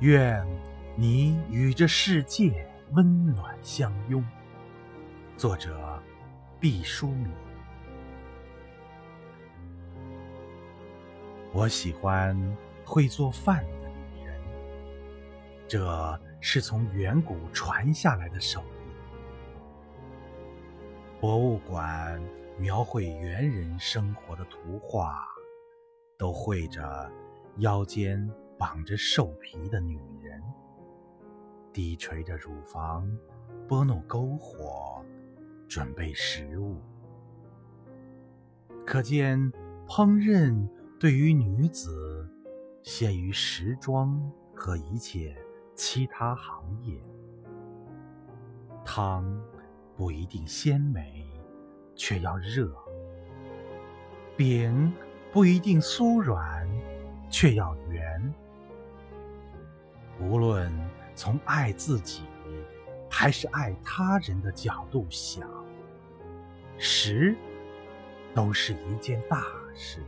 愿你与这世界温暖相拥。作者：毕淑敏。我喜欢会做饭的女人，这是从远古传下来的手艺。博物馆描绘猿人生活的图画，都绘着腰间。绑着兽皮的女人，低垂着乳房，拨弄篝火，准备食物。可见，烹饪对于女子，限于时装和一切其他行业。汤不一定鲜美，却要热；饼不一定酥软，却要圆。无论从爱自己还是爱他人的角度想，食都是一件大事。